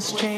things change?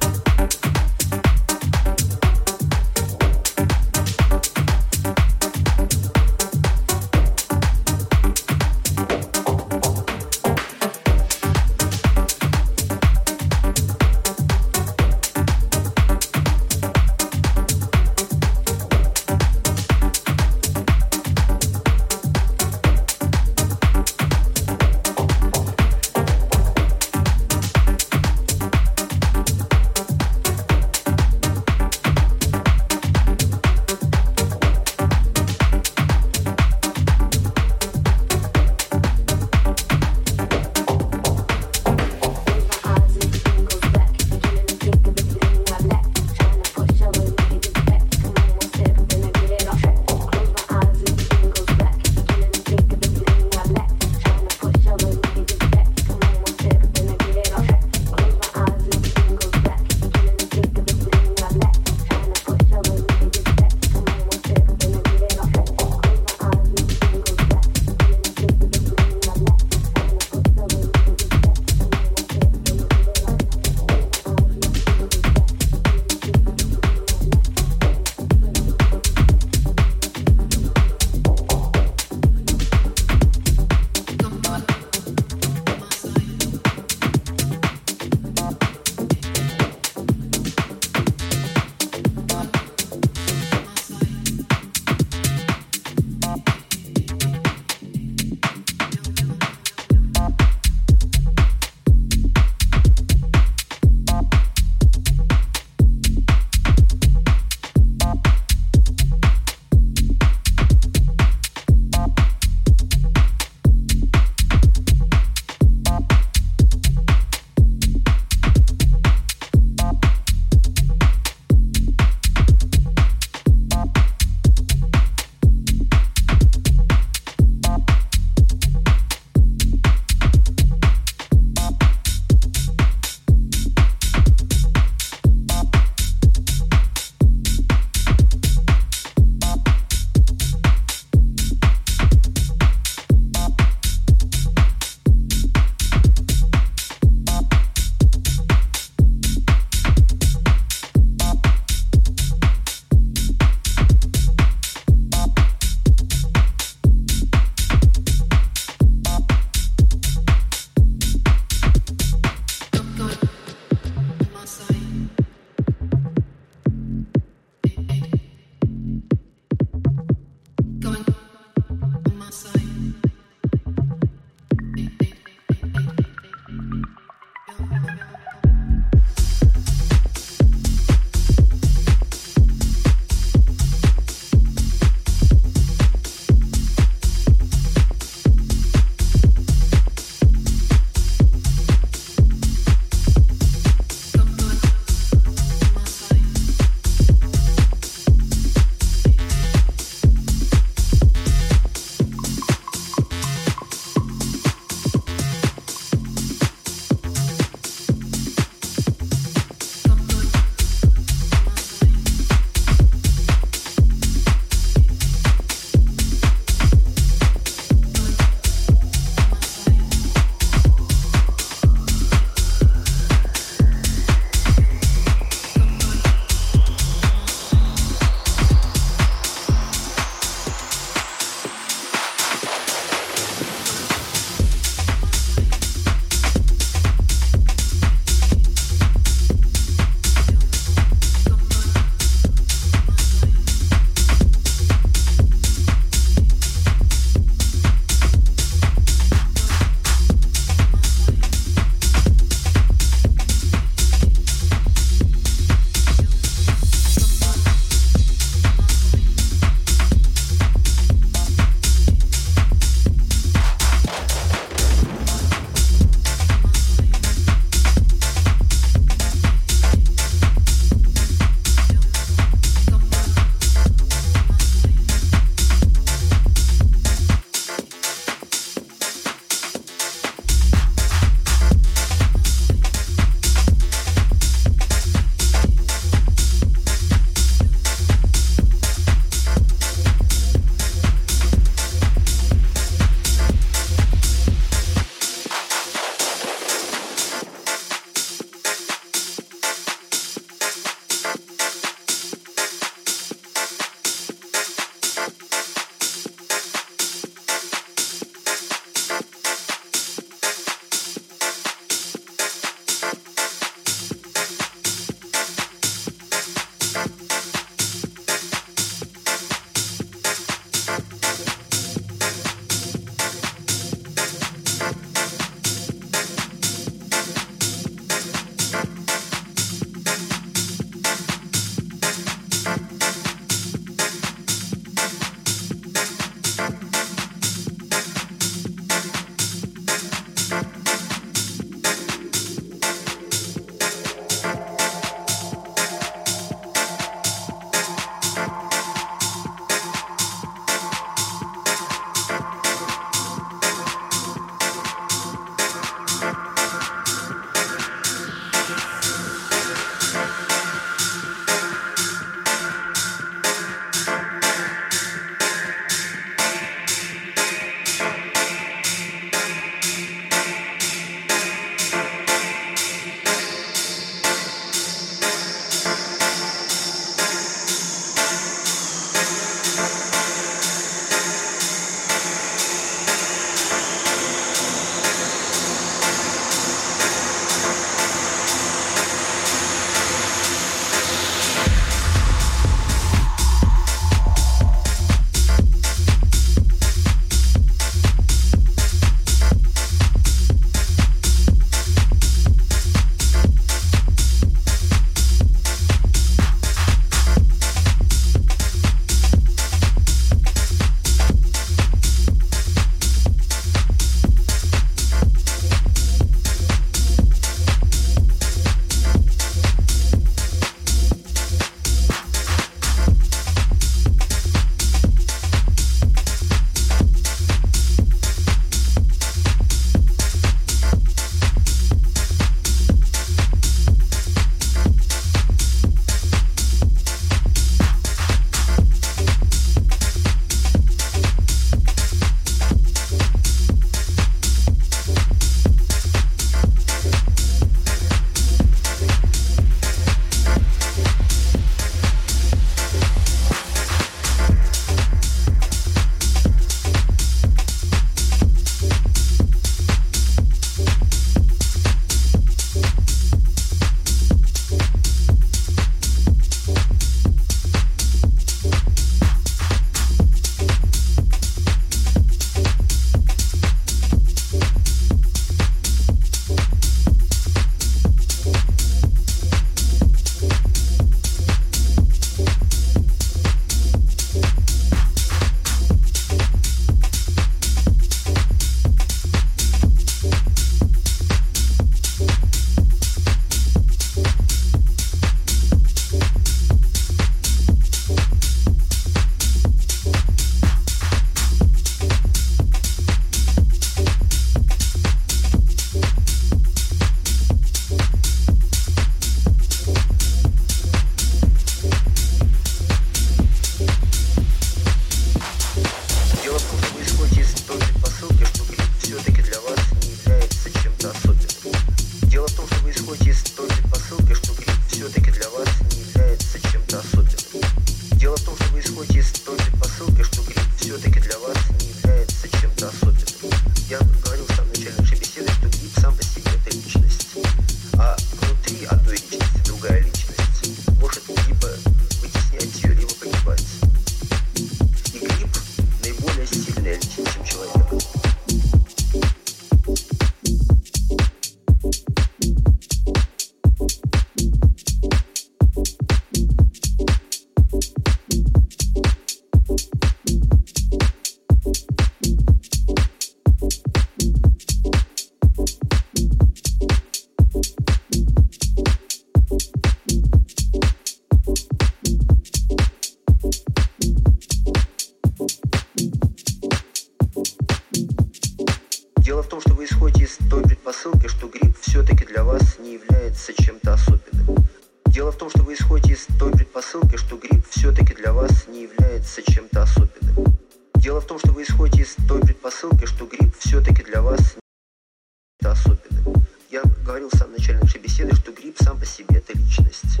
По себе это личность.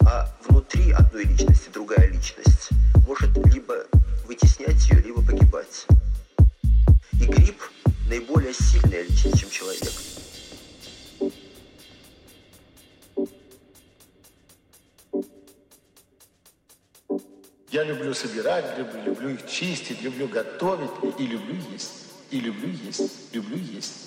А внутри одной личности другая личность может либо вытеснять ее, либо погибать. И грипп наиболее сильная личность, чем человек. Я люблю собирать, люблю, люблю их чистить, люблю готовить и люблю есть. И люблю есть, люблю есть.